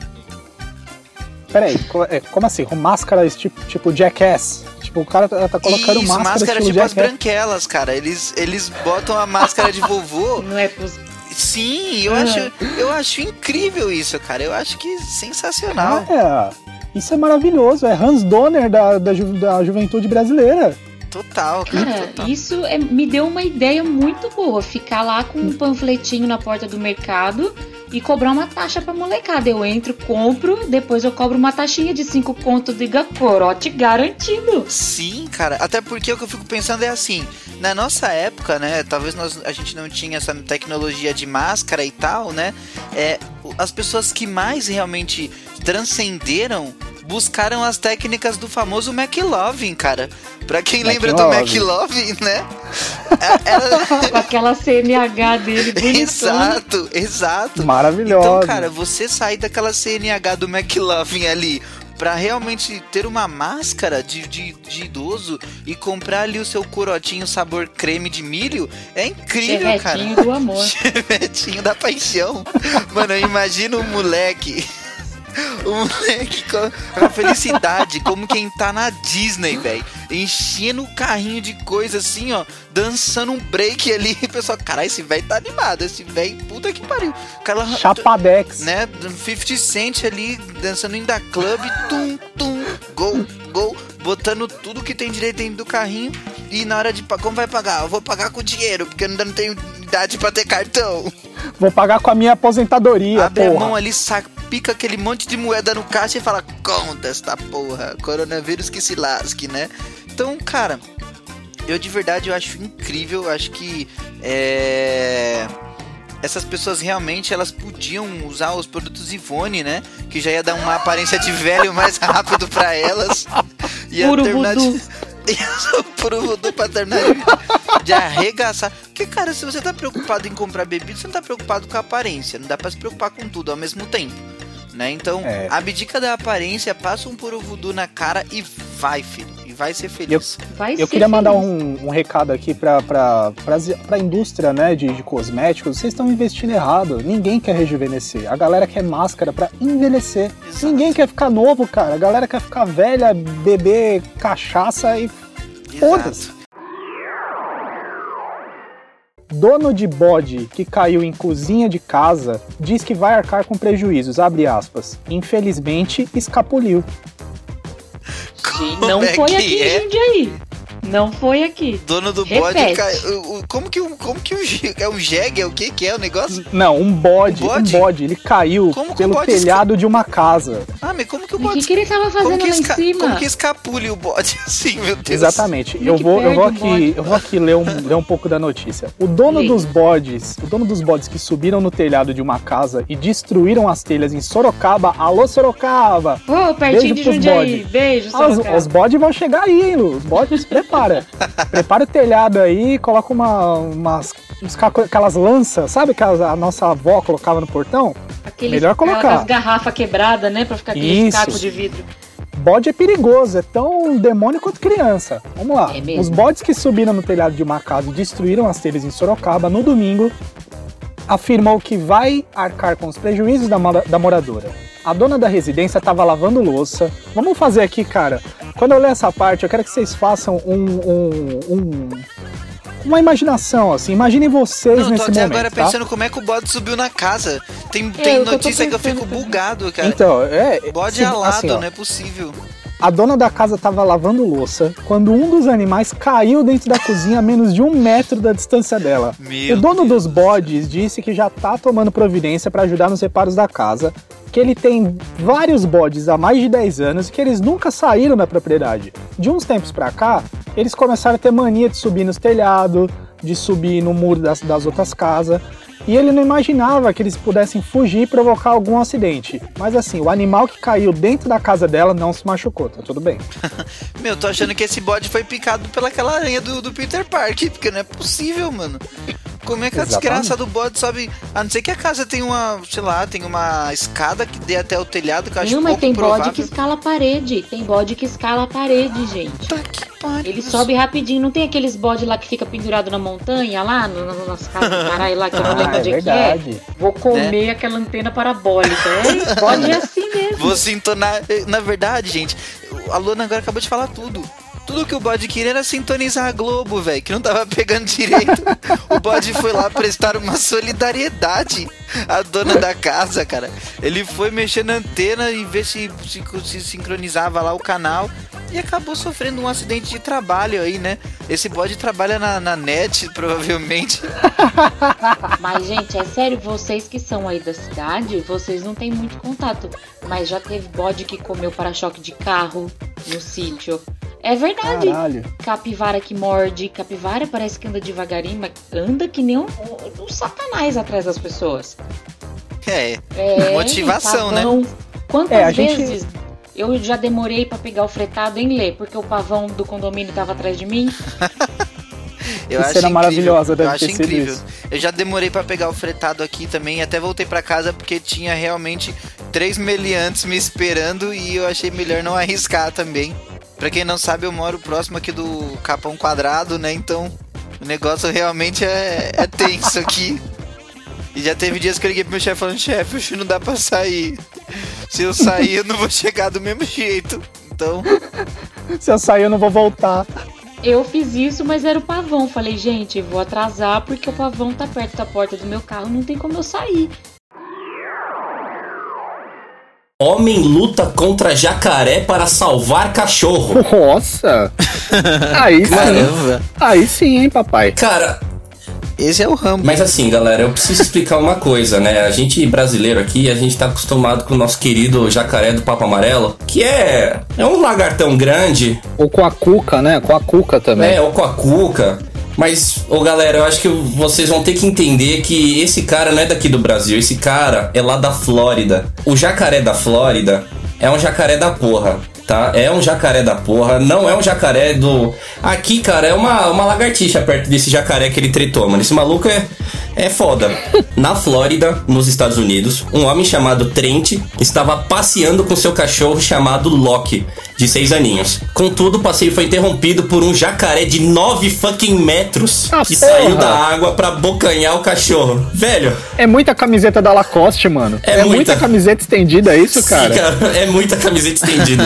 Speaker 3: Peraí, é, como assim? Com máscaras tipo, tipo Jackass? Tipo, o cara tá, tá colocando
Speaker 4: Isso,
Speaker 3: máscara,
Speaker 4: máscara
Speaker 3: estilo
Speaker 4: tipo as branquelas, cara. Eles, eles botam a máscara de vovô.
Speaker 7: Não é possível.
Speaker 4: Sim, eu
Speaker 7: Ah.
Speaker 4: acho, eu acho incrível isso, cara. Eu acho que sensacional.
Speaker 3: É, isso é maravilhoso. É Hans Donner da, da, ju- da juventude brasileira.
Speaker 4: Total, cara.
Speaker 7: Cara,
Speaker 4: total.
Speaker 7: isso é- me deu uma ideia muito boa. Ficar lá com um panfletinho na porta do mercado e cobrar uma taxa pra molecada. Eu entro, compro, depois eu cobro uma taxinha de 5 conto de corote garantido.
Speaker 4: Sim, cara. Até porque o que eu fico pensando é assim, na nossa época, né? Talvez nós, a gente não tinha essa tecnologia de máscara e tal, né? É, as pessoas que mais realmente transcenderam buscaram as técnicas do famoso McLovin, cara. Pra quem lembra do
Speaker 3: McLovin.
Speaker 4: Né? É- Era...
Speaker 7: Com aquela CNH dele bonitona.
Speaker 4: exato, exato.
Speaker 3: Maravilhosa.
Speaker 4: Então, cara, você sair daquela CNH do McLovin ali pra realmente ter uma máscara de, de, de idoso e comprar ali o seu corotinho sabor creme de milho, é incrível, cara.
Speaker 7: Chevetinho do amor.
Speaker 4: Chevetinho da paixão. Mano, eu imagino o moleque. O moleque com a felicidade, como quem tá na Disney, velho. Enchendo o carrinho de coisa assim, ó. Dançando um break ali. E o pessoal, caralho, esse velho tá animado. Esse velho, puta que pariu. Cara,
Speaker 3: Chapadex.
Speaker 4: né? 50 Cent ali dançando em da club, tum, tum, gol, botando tudo que tem direito dentro do carrinho. E na hora de como vai pagar? Eu vou pagar com dinheiro, porque eu ainda não tenho idade pra ter cartão.
Speaker 3: Vou pagar com a minha aposentadoria,
Speaker 4: Abre a
Speaker 3: porra.
Speaker 4: mão ali, saca, pica aquele monte de moeda no caixa e fala: conta esta porra, coronavírus que se lasque, né? Então, cara, eu de verdade eu acho incrível, eu acho que é. Essas pessoas realmente elas podiam usar os produtos Ivone, né? Que já ia dar uma aparência de velho mais rápido pra elas. Ia
Speaker 7: Puro
Speaker 4: terminar
Speaker 7: voodoo.
Speaker 4: de... Puro voodoo pra terminar de, de arregaçar. Porque, cara, se você tá preocupado em comprar bebida, você não tá preocupado com a aparência. Não dá pra se preocupar com tudo ao mesmo tempo. Né? Então,
Speaker 3: É.
Speaker 4: abdica da aparência, passa um puro voodoo na cara e vai, filho. Vai ser feliz.
Speaker 7: Vai
Speaker 3: Eu
Speaker 7: ser
Speaker 3: queria mandar
Speaker 7: feliz.
Speaker 3: um, um recado aqui pra, pra, pras- pra indústria né, de, de cosméticos. Vocês estão investindo errado. Ninguém quer rejuvenescer. A galera quer máscara pra envelhecer.
Speaker 4: Exato.
Speaker 3: Ninguém quer ficar novo, cara. A galera quer ficar velha, beber cachaça e foda-se. Dono de bode que caiu em cozinha de casa diz que vai arcar com prejuízos, abre aspas. Infelizmente, escapuliu.
Speaker 7: Não
Speaker 4: é
Speaker 7: foi
Speaker 4: que
Speaker 7: aqui
Speaker 4: é?
Speaker 7: em Jundiaí. Não foi aqui.
Speaker 4: Dono do bode
Speaker 7: Repete.
Speaker 4: cai- o- o- Como que o. Como que o. É um jegue? É o que que é o negócio?
Speaker 3: Não, um bode,
Speaker 4: Um
Speaker 3: um
Speaker 4: bode?
Speaker 3: bode, ele caiu
Speaker 4: Como
Speaker 3: pelo
Speaker 4: bode
Speaker 3: telhado de uma casa.
Speaker 4: Ah, mas como que o
Speaker 7: E o
Speaker 4: bode.
Speaker 7: que, que ele tava
Speaker 4: como,
Speaker 7: fazendo
Speaker 4: que
Speaker 7: lá em
Speaker 4: esca-
Speaker 7: cima?
Speaker 4: como que escapule o bode assim, meu Deus?
Speaker 3: Exatamente.
Speaker 7: Como
Speaker 3: Eu
Speaker 7: que
Speaker 3: vou, eu vou aqui,
Speaker 7: bode?
Speaker 3: eu vou aqui ler um, ler um pouco da notícia. O dono
Speaker 7: Lê.
Speaker 3: dos bodes, o dono dos bodes que subiram no telhado de uma casa e destruíram as telhas em Sorocaba. Alô Sorocaba!
Speaker 7: Ô, pertinho
Speaker 3: Beijo
Speaker 7: de
Speaker 3: pros
Speaker 7: Jundiaí.
Speaker 3: bode.
Speaker 7: Beijo,
Speaker 3: Ah, os,
Speaker 7: Sorocaba.
Speaker 3: os bodes vão chegar aí, hein, Lu? Os bodes se prepara. prepara o telhado aí, coloca uma, umas, uns aquelas lanças, sabe que a, nossa avó colocava no portão?
Speaker 7: Aqueles,
Speaker 3: melhor colocar.
Speaker 7: Aquelas garrafas quebradas, né? Pra ficar aquele
Speaker 3: Isso.
Speaker 7: caco de vidro.
Speaker 3: Bode é perigoso, é tão demônio quanto criança. Vamos lá.
Speaker 7: É?
Speaker 3: Os bodes que subiram no telhado de uma casa e destruíram as telhas em Sorocaba no domingo afirmou que vai arcar com os prejuízos da, da moradora. A dona da residência estava lavando louça. Vamos fazer aqui, cara. Quando eu ler essa parte, eu quero que vocês façam um, um- um- uma imaginação, assim. Imaginem vocês
Speaker 4: Não, tô
Speaker 3: nesse
Speaker 4: até
Speaker 3: momento,
Speaker 4: agora
Speaker 3: tá?
Speaker 4: pensando como é que o bode subiu na casa. Tem,
Speaker 7: É,
Speaker 4: tem
Speaker 7: eu tô
Speaker 4: notícia que eu fico bugado, cara.
Speaker 3: Então, é.
Speaker 4: bode
Speaker 3: se-
Speaker 4: alado,
Speaker 3: assim, ó,
Speaker 4: não é possível.
Speaker 3: A dona da casa estava lavando louça quando um dos animais caiu dentro da cozinha a menos de um metro da distância dela.
Speaker 4: Meu
Speaker 3: o dono
Speaker 4: Deus.
Speaker 3: dos bodes disse que já está tomando providência para ajudar nos reparos da casa, que ele tem vários bodes há mais de 10 anos e que eles nunca saíram da propriedade. De uns tempos para cá, eles começaram a ter mania de subir nos telhados, de subir no muro das, das outras casas. E ele não imaginava que eles pudessem fugir e provocar algum acidente. Mas assim, o animal que caiu dentro da casa dela não se machucou, tá tudo bem.
Speaker 4: Meu, tô achando que esse bode foi picado pelaquela aranha do, do Peter Parker, porque não é possível, mano. Como é que a
Speaker 3: Exatamente.
Speaker 4: desgraça do bode sobe. A não ser que a casa tem uma, sei lá, tem uma escada que dê até o telhado, que eu acho
Speaker 7: Não, mas tem
Speaker 4: provável.
Speaker 7: bode que escala a parede. Tem bode que escala a parede, gente.
Speaker 4: Puta que pariu.
Speaker 7: Ele sobe rapidinho. Não tem aqueles bode lá que fica pendurado na montanha, lá, no, no, nas casas do caralho lá, que eu não lembro
Speaker 3: Ah, é
Speaker 7: onde é que é. Vou comer aquela antena parabólica. É, bode é assim mesmo.
Speaker 4: Vou sintonar. Na verdade, gente, a Luana agora acabou de falar tudo. Tudo que o bode queria era sintonizar a Globo, velho, que não tava pegando direito. o bode foi lá prestar uma solidariedade à dona da casa, cara. Ele foi mexer na antena e ver se, se, se sincronizava lá o canal e acabou sofrendo um acidente de trabalho aí, né? Esse bode trabalha na, na net, provavelmente.
Speaker 7: Mas, gente, é sério, vocês que são aí da cidade, vocês não têm muito contato. Mas já teve bode que comeu para-choque de carro no sítio. É verdade.
Speaker 3: Caralho.
Speaker 7: Capivara que morde. Capivara parece que anda devagarinho, mas anda que nem um, um- um satanás atrás das pessoas.
Speaker 4: É,
Speaker 7: É,
Speaker 4: Motivação, né?
Speaker 7: pavão. Quantas
Speaker 3: É, a gente-
Speaker 7: vezes eu já demorei pra pegar o fretado em ler, porque o pavão do condomínio tava atrás de mim?
Speaker 4: Eu
Speaker 3: Que
Speaker 4: acho
Speaker 3: cena
Speaker 4: incrível.
Speaker 3: maravilhosa
Speaker 4: Eu
Speaker 3: deve
Speaker 4: acho
Speaker 3: ter sido
Speaker 4: incrível.
Speaker 3: isso.
Speaker 4: Eu já demorei pra pegar o fretado aqui também, até voltei pra casa porque tinha realmente três meliantes me esperando e eu achei melhor não arriscar também. Pra quem não sabe, eu moro próximo aqui do Capão Quadrado, né? Então o negócio realmente é, é tenso aqui. E já teve dias que eu liguei pro meu chefe falando, chefe, hoje não dá pra sair. Se eu sair, eu não vou chegar do mesmo jeito. Então.
Speaker 3: Se eu sair, eu não vou voltar.
Speaker 7: Eu fiz isso, mas era o pavão. Falei, gente, vou atrasar porque o pavão tá perto da porta do meu carro, não tem como eu sair.
Speaker 2: Homem luta contra jacaré para salvar cachorro.
Speaker 3: Nossa! Aí sim.
Speaker 4: Caramba.
Speaker 3: Aí sim, hein, papai.
Speaker 2: Cara,
Speaker 4: Esse é o Rambo.
Speaker 2: mas assim, galera, eu preciso explicar uma coisa, né? A gente brasileiro aqui, a gente tá acostumado com o nosso querido jacaré do Papo Amarelo, que é, é um lagartão grande,
Speaker 3: Ou com a cuca, né? Com a cuca também.
Speaker 2: É, ou com a cuca. Mas, ô galera, eu acho que vocês vão ter que entender que esse cara não é daqui do Brasil, esse cara é lá da Flórida. O jacaré da Flórida é um jacaré da porra, tá? É um jacaré da porra, não é um jacaré do. Aqui, cara, é uma, uma lagartixa perto desse jacaré que ele tretou, mano. Esse maluco é, é foda. Na Flórida, nos Estados Unidos, um homem chamado Trent estava passeando com seu cachorro chamado Loki, de seis aninhos. Contudo, o passeio foi interrompido por um jacaré de 9 fucking metros
Speaker 3: Ah,
Speaker 2: que
Speaker 3: porra!
Speaker 2: saiu da água pra bocanhar o cachorro. Velho,
Speaker 3: É muita camiseta da Lacoste, mano.
Speaker 2: É
Speaker 3: É, muita.
Speaker 2: muita.
Speaker 3: camiseta estendida, é isso, cara?
Speaker 2: sim, cara, é muita camiseta estendida.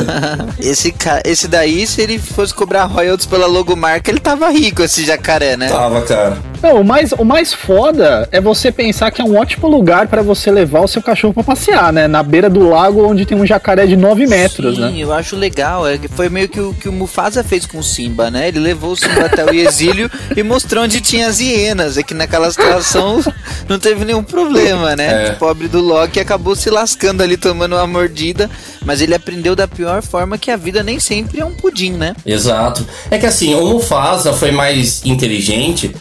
Speaker 4: Esse, ca... esse daí, se ele fosse cobrar royalties pela logomarca, ele tava rico, esse jacaré, né?
Speaker 2: Tava, cara.
Speaker 3: Não, o mais, o mais foda é você pensar que é um ótimo lugar pra você levar o seu cachorro pra passear, né? Na beira do lago onde tem um jacaré de 9 metros,
Speaker 4: Sim,
Speaker 3: né?
Speaker 4: eu acho legal. É, que foi meio que o que o Mufasa fez com o Simba, né? Ele levou o Simba até o exílio e mostrou onde tinha as hienas. É que naquela situação não teve nenhum problema, né?
Speaker 2: É.
Speaker 4: O pobre do Loki acabou se lascando ali, tomando uma mordida. Mas ele aprendeu da pior forma que a vida nem sempre é um pudim, né?
Speaker 2: Exato. É que assim, o Mufasa foi mais inteligente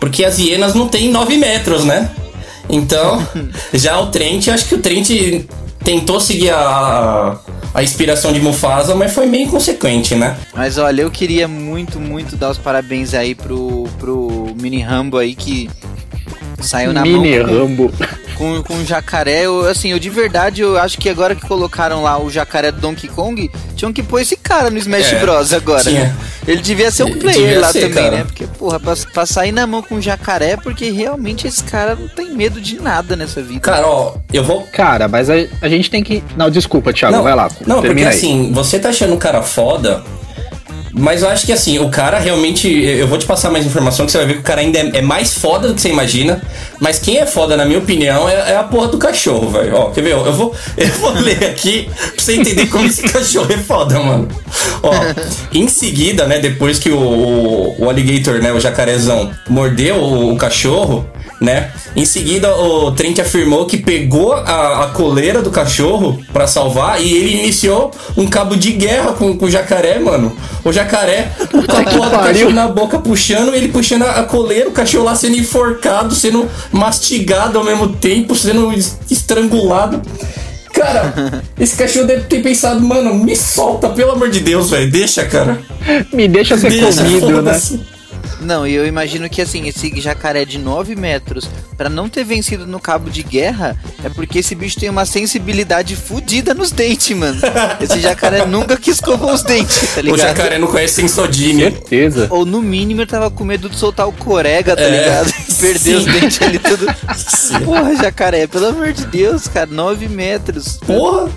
Speaker 2: porque as hienas não têm 9 metros, né? Então, já o Trent, acho que o Trent tentou seguir a, a inspiração de Mufasa, mas foi meio inconsequente, né?
Speaker 4: Mas olha, eu queria muito, muito dar os parabéns aí pro, pro Mini Rambo aí que saiu na
Speaker 3: Mini
Speaker 4: mão com-
Speaker 3: Rambo.
Speaker 4: com, com jacaré, eu, assim, eu de verdade, eu acho que agora que colocaram lá o jacaré do Donkey Kong, tinham que pôr esse cara no Smash
Speaker 2: É,
Speaker 4: Bros agora.
Speaker 2: tinha.
Speaker 4: Ele devia ser um player lá
Speaker 2: ser,
Speaker 4: também,
Speaker 2: cara.
Speaker 4: né? Porque, porra, pra, pra sair na mão com um jacaré, porque realmente esse cara não tem medo de nada nessa vida.
Speaker 2: Cara, ó, eu vou.
Speaker 3: Cara, mas a, a gente tem que. Não, desculpa, Thiago,
Speaker 2: Não,
Speaker 3: vai lá.
Speaker 2: Não, porque
Speaker 3: aí.
Speaker 2: assim, você tá achando o cara foda. Mas eu acho que assim, o cara realmente. Eu vou te passar mais informação que você vai ver que o cara ainda é, é mais foda do que você imagina. Mas quem é foda, na minha opinião, é, é a porra do cachorro, velho. Ó, quer ver? Eu vou, eu vou ler aqui pra você entender como esse cachorro é foda, mano. Ó, em seguida, né, depois que o, o, o alligator, né, o jacarezão, mordeu o, o cachorro, né? Em seguida, o Trent afirmou que pegou a, a coleira do cachorro pra salvar e ele iniciou um cabo de guerra com, com o jacaré, mano. O jacaré com a porra do cachorro na boca puxando, ele puxando a, a coleira, o cachorro lá sendo enforcado, sendo mastigado ao mesmo tempo, sendo es- estrangulado. Cara, esse cachorro deve ter pensado, mano, me solta, pelo amor de Deus, velho. Deixa, cara.
Speaker 3: Me deixa ser
Speaker 2: Deixa,
Speaker 3: comido, né?
Speaker 4: Não, e eu imagino que assim, esse jacaré de 9 metros, pra não ter vencido no cabo de guerra, é porque esse bicho tem uma sensibilidade fodida nos dentes, mano. Esse jacaré nunca que escovou os dentes, tá
Speaker 2: O
Speaker 4: ligado?
Speaker 2: jacaré não conhece Sensodine.
Speaker 3: Certeza.
Speaker 4: Ou no mínimo ele tava com medo de soltar o corega, tá
Speaker 2: É,
Speaker 4: ligado? Perder os
Speaker 2: sim.
Speaker 4: dentes ali tudo. Porra, jacaré, pelo amor de Deus, cara, 9 metros.
Speaker 2: Porra!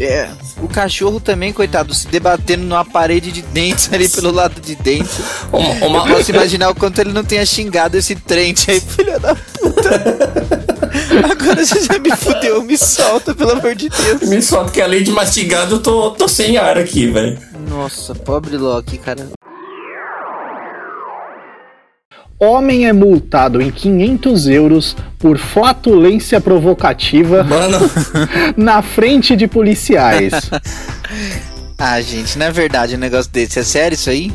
Speaker 4: É, o cachorro também, coitado, se debatendo numa parede de dentes ali pelo lado de dentro.
Speaker 2: Uma, uma-
Speaker 4: Eu posso imaginar o quanto ele não tenha xingado esse trente aí, filha da puta. Agora você já me fudeu, me solta, pelo amor de Deus.
Speaker 2: Me solta que além de mastigado, eu tô, tô sem ar aqui, velho.
Speaker 4: Nossa, pobre Loki, cara.
Speaker 3: Homem é multado em 500 euros por flatulência provocativa
Speaker 2: Mano,
Speaker 3: na frente de policiais.
Speaker 4: Ah, gente, não é verdade um negócio desse. É sério isso aí?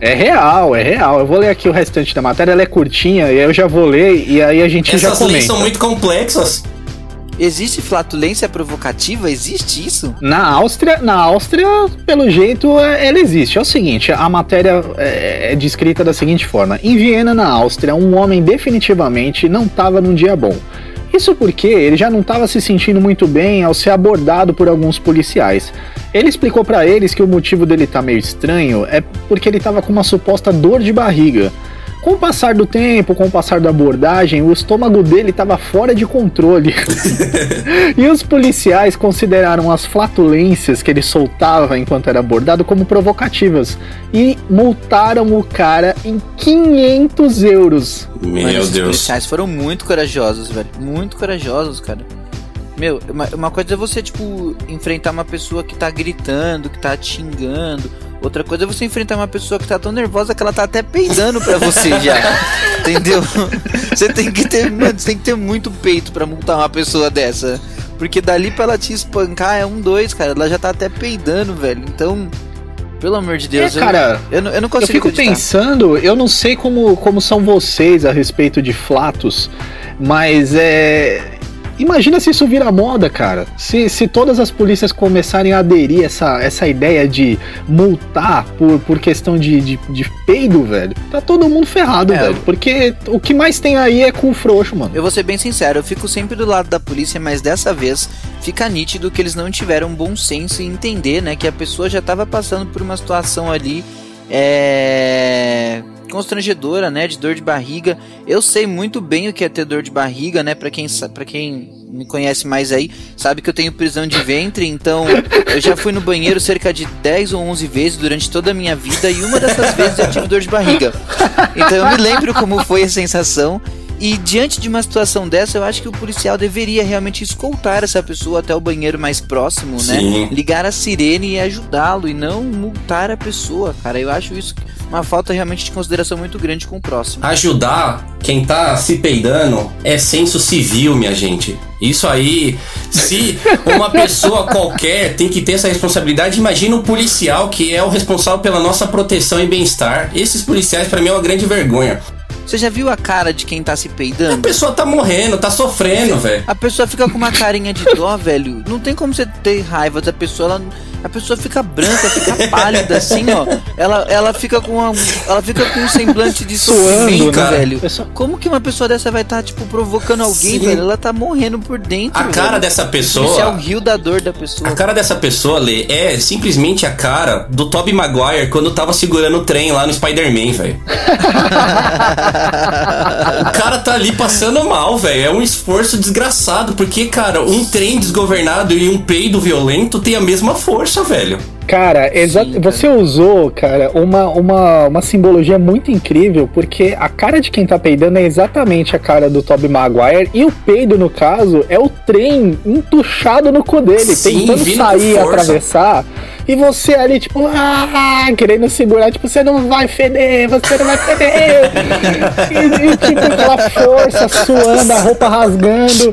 Speaker 3: É real, é real. Eu vou ler aqui o restante da matéria, ela é curtinha, e aí eu já vou ler e aí a gente já
Speaker 2: essas leis
Speaker 3: comenta.
Speaker 2: são muito complexas.
Speaker 4: Existe flatulência provocativa? Existe isso?
Speaker 3: Na Áustria, na Áustria, pelo jeito, é- ela existe. É o seguinte, a matéria é, é descrita da seguinte forma: em Viena, na Áustria, um homem definitivamente não estava num dia bom. Isso porque ele já não estava se sentindo muito bem ao ser abordado por alguns policiais. Ele explicou para eles que o motivo dele estar tá meio estranho é porque ele estava com uma suposta dor de barriga. Com o passar do tempo, com o passar da abordagem, o estômago dele estava fora de controle. e os policiais consideraram as flatulências que ele soltava enquanto era abordado como provocativas e multaram o cara em 500 euros.
Speaker 2: Meu
Speaker 4: Mano,
Speaker 2: Deus.
Speaker 4: policiais foram muito corajosos, velho. Muito corajosos, cara. Meu, uma, uma coisa é você, tipo, enfrentar uma pessoa que tá gritando, que tá te xingando. Outra coisa é você enfrentar uma pessoa que tá tão nervosa que ela tá até peidando pra você já. entendeu? Você tem que ter, mano, você tem que ter muito peito pra multar uma pessoa dessa. Porque dali pra ela te espancar é um, dois, cara. Ela já tá até peidando, velho. Então, pelo amor de Deus,
Speaker 3: é, cara,
Speaker 4: eu, eu, não, eu não
Speaker 3: eu
Speaker 4: consigo
Speaker 3: fico
Speaker 4: acreditar.
Speaker 3: pensando, eu não sei como, como são vocês a respeito de flatos, mas é. Imagina se isso vira moda, cara. Se, se todas as polícias começarem a aderir essa, essa ideia de multar por, por questão de, de, de peido, velho, tá todo mundo ferrado,
Speaker 4: É,
Speaker 3: velho. Porque o que mais tem aí é com frouxo, mano.
Speaker 4: Eu vou ser bem sincero, eu fico sempre do lado da polícia, mas dessa vez fica nítido que eles não tiveram bom senso em entender, né, que a pessoa já estava passando por uma situação ali é constrangedora, né, de dor de barriga. Eu sei muito bem o que é ter dor de barriga, né, para quem para quem me conhece mais aí, sabe que eu tenho prisão de ventre, então eu já fui no banheiro cerca de 10 ou 11 vezes durante toda a minha vida e uma dessas vezes eu tive dor de barriga. Então eu me lembro como foi a sensação. E diante de uma situação dessa, eu acho que o policial deveria realmente escoltar essa pessoa até o banheiro mais próximo, né?
Speaker 2: Sim.
Speaker 4: Ligar a sirene e ajudá-lo e não multar a pessoa, cara. Eu acho isso uma falta realmente de consideração muito grande com o próximo.
Speaker 2: Ajudar quem tá se peidando é senso civil, minha gente. Isso aí, se uma pessoa qualquer tem que ter essa responsabilidade, imagina o policial que é o responsável pela nossa proteção e bem-estar. Esses policiais, pra mim, é uma grande vergonha.
Speaker 4: Você já viu a cara de quem tá se
Speaker 2: A
Speaker 4: peidando?
Speaker 2: pessoa tá morrendo, tá sofrendo, velho.
Speaker 4: A pessoa fica com uma carinha de dó, velho. Não tem como você ter raiva da pessoa. Ela, a pessoa fica branca, fica pálida, assim, ó. Ela, ela fica com uma, ela fica com um semblante de sofrimento,
Speaker 2: cara.
Speaker 4: velho.
Speaker 3: Pessoa-
Speaker 4: Como que uma pessoa dessa vai estar, tipo, provocando alguém,
Speaker 2: Sim.
Speaker 4: velho? Ela tá morrendo por dentro.
Speaker 2: A cara
Speaker 4: velho.
Speaker 2: dessa
Speaker 4: O policial
Speaker 2: pessoa.
Speaker 4: riu da dor da pessoa.
Speaker 2: A cara dessa pessoa, Lê, é simplesmente a cara do Tobey Maguire quando tava segurando o trem lá no Spider-Man, velho. o cara tá ali passando mal, velho. É um esforço desgraçado, porque, cara, um trem desgovernado e um peido violento tem a mesma força, velho.
Speaker 3: Cara, exa-
Speaker 4: Sim,
Speaker 3: você usou, cara, uma, uma, uma simbologia muito incrível, porque a cara de quem tá peidando é exatamente a cara do Tobey Maguire, e o peido, no caso, é o trem entuchado no cu dele,
Speaker 2: Sim,
Speaker 3: tentando sair, atravessar, e você ali, tipo, ah, querendo segurar, tipo, você não vai feder, você não vai feder. e, e, tipo, aquela força suando, a roupa rasgando.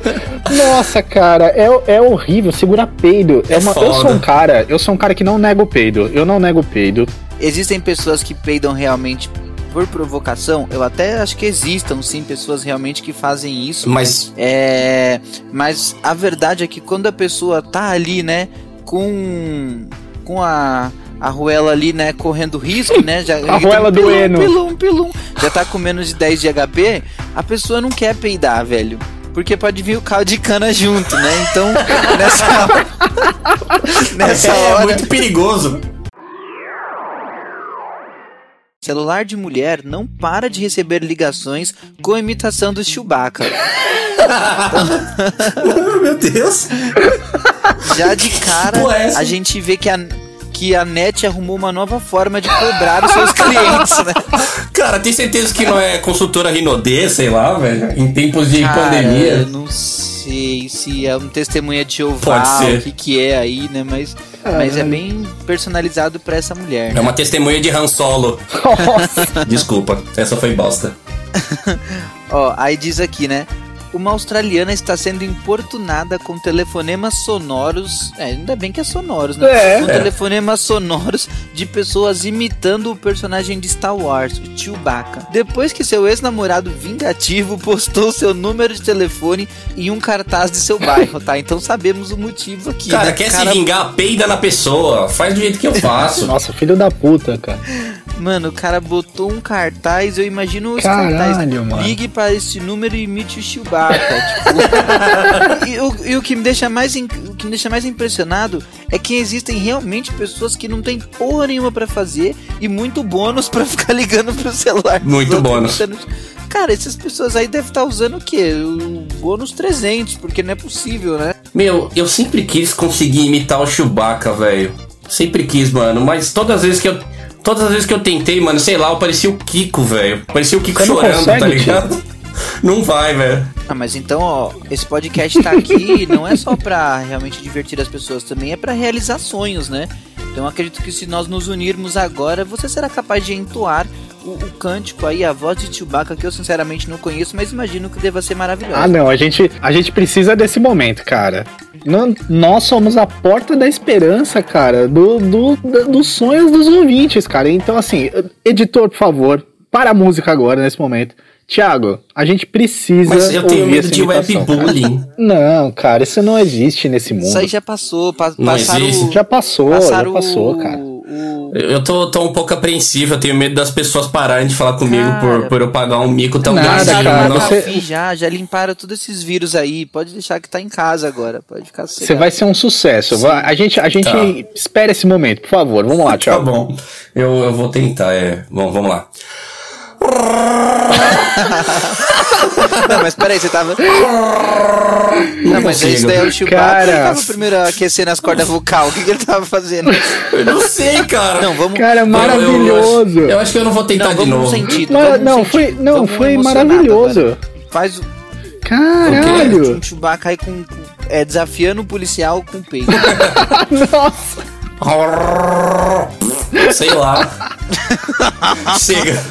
Speaker 3: Nossa, cara, é, é horrível, segurar peido. É
Speaker 2: É
Speaker 3: uma, eu sou um cara, eu sou um cara que não nego peido. Eu não nego peido.
Speaker 4: Existem pessoas que peidam realmente por provocação. Eu até acho que existam, sim, pessoas realmente que fazem isso.
Speaker 2: Mas
Speaker 4: É, mas a verdade é que quando a pessoa tá ali, né, com com a a arruela ali, né, correndo risco, né, já
Speaker 3: A arruela
Speaker 4: pilum,
Speaker 3: doendo.
Speaker 4: pilum, pilum, já tá com menos de 10 de HP, a pessoa não quer peidar, velho. Porque pode vir o caldo de cana junto, né? Então, nessa hora, nessa
Speaker 2: é
Speaker 4: hora,
Speaker 2: muito perigoso.
Speaker 4: celular de mulher não para de receber ligações com a imitação do Chewbacca.
Speaker 2: Meu Deus.
Speaker 4: Já de cara,
Speaker 2: essa-
Speaker 4: a gente vê que a, que a NET arrumou uma nova forma de cobrar os seus clientes, né?
Speaker 2: Cara, tem certeza que não é consultora Rinodê, sei lá, velho? Em tempos de
Speaker 4: Cara,
Speaker 2: pandemia.
Speaker 4: eu não sei se é um testemunha de Jeová,
Speaker 2: Pode ser.
Speaker 4: o que que é aí, né? Mas, mas é bem personalizado pra essa mulher,
Speaker 2: É
Speaker 4: né?
Speaker 2: uma testemunha de Han Solo.
Speaker 3: Nossa.
Speaker 2: Desculpa, essa foi bosta.
Speaker 4: Ó, aí diz aqui, né? Uma australiana está sendo importunada com telefonemas sonoros. É, ainda bem que é sonoros, né?
Speaker 3: É.
Speaker 4: Com telefonemas sonoros de pessoas imitando o personagem de Star Wars, o Chewbacca. Depois que seu ex-namorado vingativo postou seu número de telefone em um cartaz de seu bairro, tá? Então sabemos o motivo aqui.
Speaker 2: Cara,
Speaker 4: né?
Speaker 2: quer
Speaker 4: Cara,
Speaker 2: se vingar, peida na pessoa. Faz do jeito que eu faço.
Speaker 3: Nossa, filho da puta, cara.
Speaker 4: Mano, o cara botou um cartaz, eu imagino os
Speaker 3: Caralho,
Speaker 4: cartazes.
Speaker 3: mano.
Speaker 4: Ligue para esse número e imite o Chewbacca. Tipo. e, o, e o que me deixa mais in- o que me deixa mais impressionado é que existem realmente pessoas que não tem porra nenhuma pra fazer e muito bônus pra ficar ligando pro celular.
Speaker 2: Muito bônus.
Speaker 4: Cara, essas pessoas aí devem estar usando o quê? O bônus 300, porque não é possível, né?
Speaker 2: Meu, eu sempre quis conseguir imitar o Chewbacca, velho. Sempre quis, mano. Mas todas as vezes que eu. Todas as vezes que eu tentei, mano, sei lá, eu parecia o Kiko, velho. Parecia o Kiko
Speaker 3: Você
Speaker 2: chorando,
Speaker 3: consegue,
Speaker 2: tá ligado? Não vai, velho.
Speaker 4: Ah, mas então, ó, esse podcast tá aqui não é só pra realmente divertir as pessoas, também é pra realizar sonhos, né? Então eu acredito que se nós nos unirmos agora, você será capaz de entoar o, o cântico aí, a voz de Chewbacca, que eu sinceramente não conheço, mas imagino que deva ser maravilhosa.
Speaker 3: Ah, não, a gente, a gente precisa desse momento, cara. Não- nós somos a porta da esperança, cara, do, do, da- dos sonhos dos ouvintes, cara. Então, assim, editor, por favor, para a música agora, nesse momento. Tiago, a gente precisa.
Speaker 2: Mas eu tenho
Speaker 3: ouvir
Speaker 2: medo de webbullying.
Speaker 3: Não, cara, isso não existe nesse mundo.
Speaker 4: Isso aí já passou, pa
Speaker 2: Não existe.
Speaker 4: o-
Speaker 3: Já passou, já passou,
Speaker 4: o-
Speaker 3: cara.
Speaker 4: o-
Speaker 2: Eu tô, tô um pouco apreensivo, eu tenho medo das pessoas pararem de falar comigo
Speaker 4: Cara.
Speaker 2: por, por eu pagar um mico tão
Speaker 3: Nada,
Speaker 2: grande.
Speaker 3: cara, você-
Speaker 4: já, já limparam todos esses vírus aí. Pode deixar que tá em casa agora. Pode ficar
Speaker 3: Você vai ser um sucesso. vai- a gente, a gente
Speaker 2: Tá.
Speaker 3: espera esse momento, por favor. Vamos lá,
Speaker 2: Tá
Speaker 3: Tiago.
Speaker 2: bom. Eu, eu vou tentar, é. Bom, vamos lá.
Speaker 4: Não, mas peraí, você tava. Não, mas
Speaker 2: consigo.
Speaker 4: esse daí é o Chewbacca.
Speaker 3: Cara.
Speaker 4: Ele tava primeiro aquecendo as cordas vocal. O que, que ele tava fazendo?
Speaker 2: Eu não sei, cara.
Speaker 4: Não, vamos.
Speaker 3: Cara,
Speaker 2: Eu- eu
Speaker 3: maravilhoso.
Speaker 2: acho- Eu, acho que eu não vou tentar
Speaker 4: Não,
Speaker 2: de novo.
Speaker 4: sentido.
Speaker 3: Não, não,
Speaker 4: sentido.
Speaker 3: foi, não,
Speaker 4: Vamos
Speaker 3: foi
Speaker 4: emocionado
Speaker 3: maravilhoso.
Speaker 4: Faz o
Speaker 3: Caralho.
Speaker 4: um Chewbacca aí com. com- É, desafiando o policial com o peito.
Speaker 3: Nossa.
Speaker 2: Sei lá. Chega.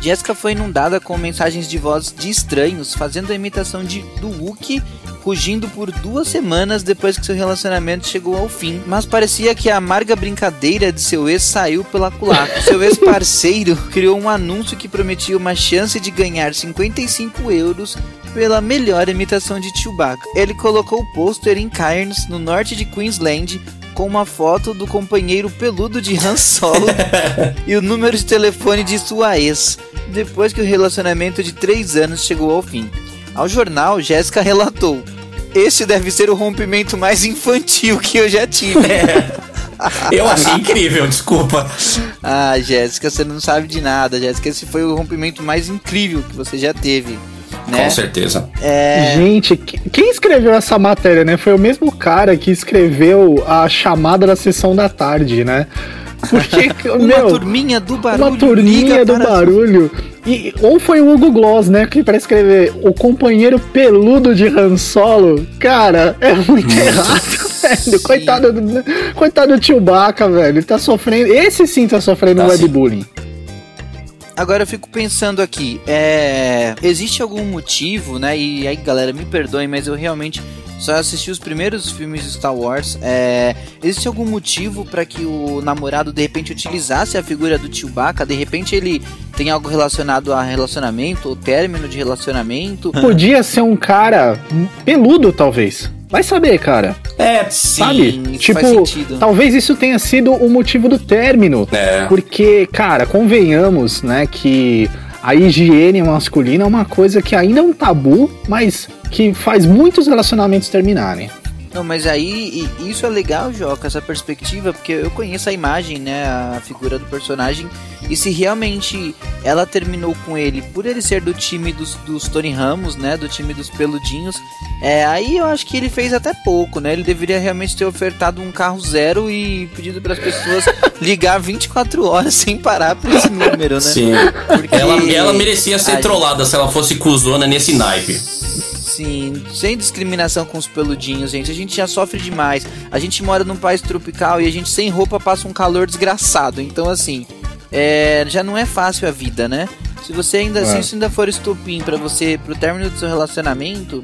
Speaker 4: Jéssica foi inundada com mensagens de voz de estranhos, fazendo a imitação de, do Wookie, rugindo por duas semanas depois que seu relacionamento chegou ao fim. Mas parecia que a amarga brincadeira de seu ex saiu pela culatra. Seu ex-parceiro criou um anúncio que prometia uma chance de ganhar 55 euros pela melhor imitação de Chewbacca. Ele colocou o pôster em Cairns, no norte de Queensland, com uma foto do companheiro peludo de Han Solo e o número de telefone de sua ex, depois que o relacionamento de três anos chegou ao fim. Ao jornal, Jéssica relatou: Esse deve ser o rompimento mais infantil que eu já tive.
Speaker 2: Eu achei incrível, desculpa.
Speaker 4: ah, Jéssica, você não sabe de nada, Jéssica. Esse foi o rompimento mais incrível que você já teve. Né?
Speaker 2: Com certeza.
Speaker 4: É,
Speaker 3: Gente, que- quem escreveu essa matéria, né? Foi o mesmo cara que escreveu a chamada da sessão da tarde, né? Porque,
Speaker 4: uma
Speaker 3: meu,
Speaker 4: turminha do barulho.
Speaker 3: uma turminha do barulho. E, ou foi o Hugo Gloss, né? Que para escrever o companheiro peludo de Han Solo. Cara, é muito, errado, velho. Coitado do, coitado do Chewbacca, velho. Ele tá sofrendo. Esse sim tá sofrendo
Speaker 2: Tá sim.
Speaker 3: webbullying.
Speaker 4: Agora eu fico pensando aqui, é, existe algum motivo, né? E aí, galera, me perdoem, mas eu realmente só assisti os primeiros filmes de Star Wars. É, existe algum motivo para que o namorado de repente utilizasse a figura do Chewbacca? De repente ele tem algo relacionado a relacionamento ou término de relacionamento?
Speaker 3: Podia ser um cara peludo, talvez. Vai saber, cara.
Speaker 2: É,
Speaker 3: Sabe?
Speaker 4: isso
Speaker 3: tipo, talvez isso tenha sido o motivo do término.
Speaker 2: É.
Speaker 3: Porque, cara, convenhamos, né, que a higiene masculina é uma coisa que ainda é um tabu, mas que faz muitos relacionamentos terminarem.
Speaker 4: Não, mas aí isso é legal, Joca, essa perspectiva, porque eu conheço a imagem, né, a figura do personagem, e se realmente ela terminou com ele por ele ser do time dos, dos Tony Ramos, né, do time dos peludinhos, é, aí eu acho que ele fez até pouco, né, ele deveria realmente ter ofertado um carro zero e pedido para as pessoas ligar 24 horas sem parar pra esse número, né?
Speaker 2: Sim.
Speaker 4: Porque
Speaker 2: Ela, ela merecia ser trollada se ela fosse cuzona nesse naipe.
Speaker 4: Sim, sem discriminação com os peludinhos, gente. A gente já sofre demais. A gente mora num país tropical e a gente sem roupa passa um calor desgraçado. Então, assim, é, já não é fácil a vida, né? Se você ainda, se
Speaker 3: É.
Speaker 4: isso ainda for estopim pra você, pro término do seu relacionamento,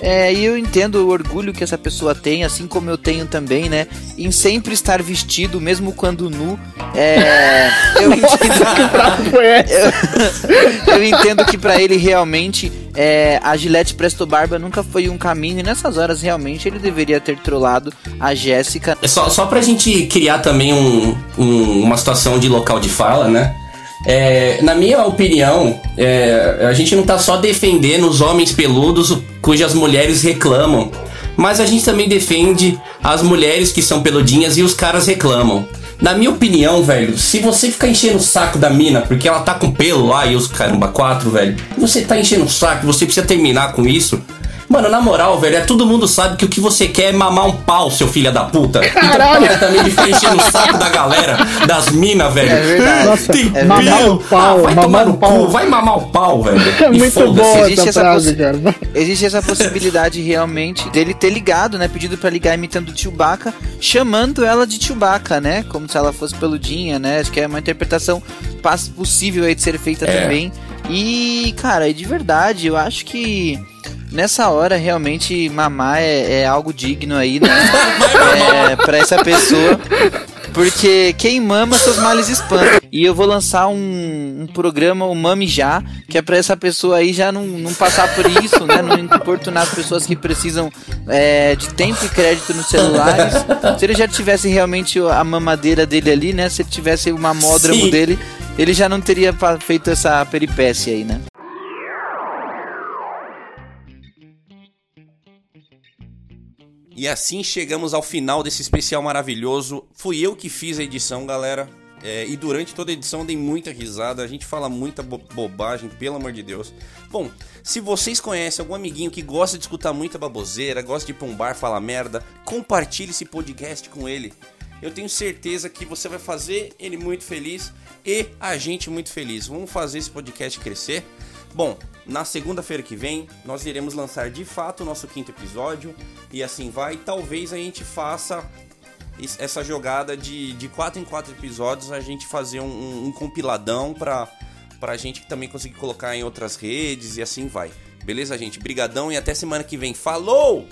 Speaker 4: É, e eu entendo o orgulho que essa pessoa tem, assim como eu tenho também, né? Em sempre estar vestido, mesmo quando nu. É, eu entendo. Eu, eu entendo que pra ele realmente é, a Gillette Presto Barba nunca foi um caminho. E nessas horas realmente ele deveria ter trollado a Jéssica.
Speaker 2: É Só, só pra gente criar também um, um- uma situação de local de fala, né? É, na minha opinião, é, a gente não tá só defendendo os homens peludos cujas mulheres reclamam, mas a gente também defende as mulheres que são peludinhas e os caras reclamam. Na minha opinião, velho, se você ficar enchendo o saco da mina porque ela tá com pelo lá e os caramba quatro, velho, você tá enchendo o saco, você precisa terminar com isso. Mano, na moral, velho, é todo mundo sabe que o que você quer é mamar um pau, seu filho da puta.
Speaker 3: Caralho.
Speaker 2: Então para também de ficar enchendo o saco da galera, das minas, velho.
Speaker 4: É verdade.
Speaker 3: Nossa,
Speaker 2: Tem
Speaker 4: é
Speaker 3: mamar
Speaker 2: pelo.
Speaker 3: o pau,
Speaker 2: Ah, vai
Speaker 3: mamar
Speaker 2: tomar no
Speaker 3: o pau.
Speaker 2: cu, vai mamar o pau, velho.
Speaker 3: É
Speaker 2: E
Speaker 3: muito
Speaker 2: foda-se.
Speaker 3: boa
Speaker 4: existe
Speaker 3: essa
Speaker 4: essa
Speaker 3: frase, cara.
Speaker 4: Existe essa possibilidade realmente dele ter ligado, né? Pedido pra ligar imitando o Chewbacca, chamando ela de Chewbacca, né? Como se ela fosse peludinha, né? Acho que é uma interpretação possível aí de ser feita
Speaker 2: É.
Speaker 4: também. E, cara, de verdade, eu acho que nessa hora realmente mamar é, é algo digno aí, né? é, pra essa pessoa. Porque quem mama seus males espanta. E eu vou lançar um, um programa, o Mame Já, que é pra essa pessoa aí já não, não passar por isso, né? Não importunar as pessoas que precisam é, de tempo e crédito nos celulares. Se ele já tivesse realmente a mamadeira dele ali, né? Se ele tivesse o mamódromo
Speaker 2: Sim.
Speaker 4: dele, ele já não teria feito essa peripécia aí, né?
Speaker 2: E assim chegamos ao final desse especial maravilhoso. Fui eu que fiz a edição, galera. É, e durante toda a edição dei muita risada. A gente fala muita bo- bobagem, pelo amor de Deus. Bom, se vocês conhecem algum amiguinho que gosta de escutar muita baboseira, gosta de ir pra um bar falar merda, compartilhe esse podcast com ele. Eu tenho certeza que você vai fazer ele muito feliz e a gente muito feliz. Vamos fazer esse podcast crescer. Bom, na segunda-feira que vem nós iremos lançar de fato o nosso quinto episódio e assim vai. Talvez a gente faça es- essa jogada de, de quatro em quatro episódios, a gente fazer um, um- um compiladão pra, pra gente também conseguir colocar em outras redes e assim vai. Beleza, gente? Brigadão e até semana que vem. Falou!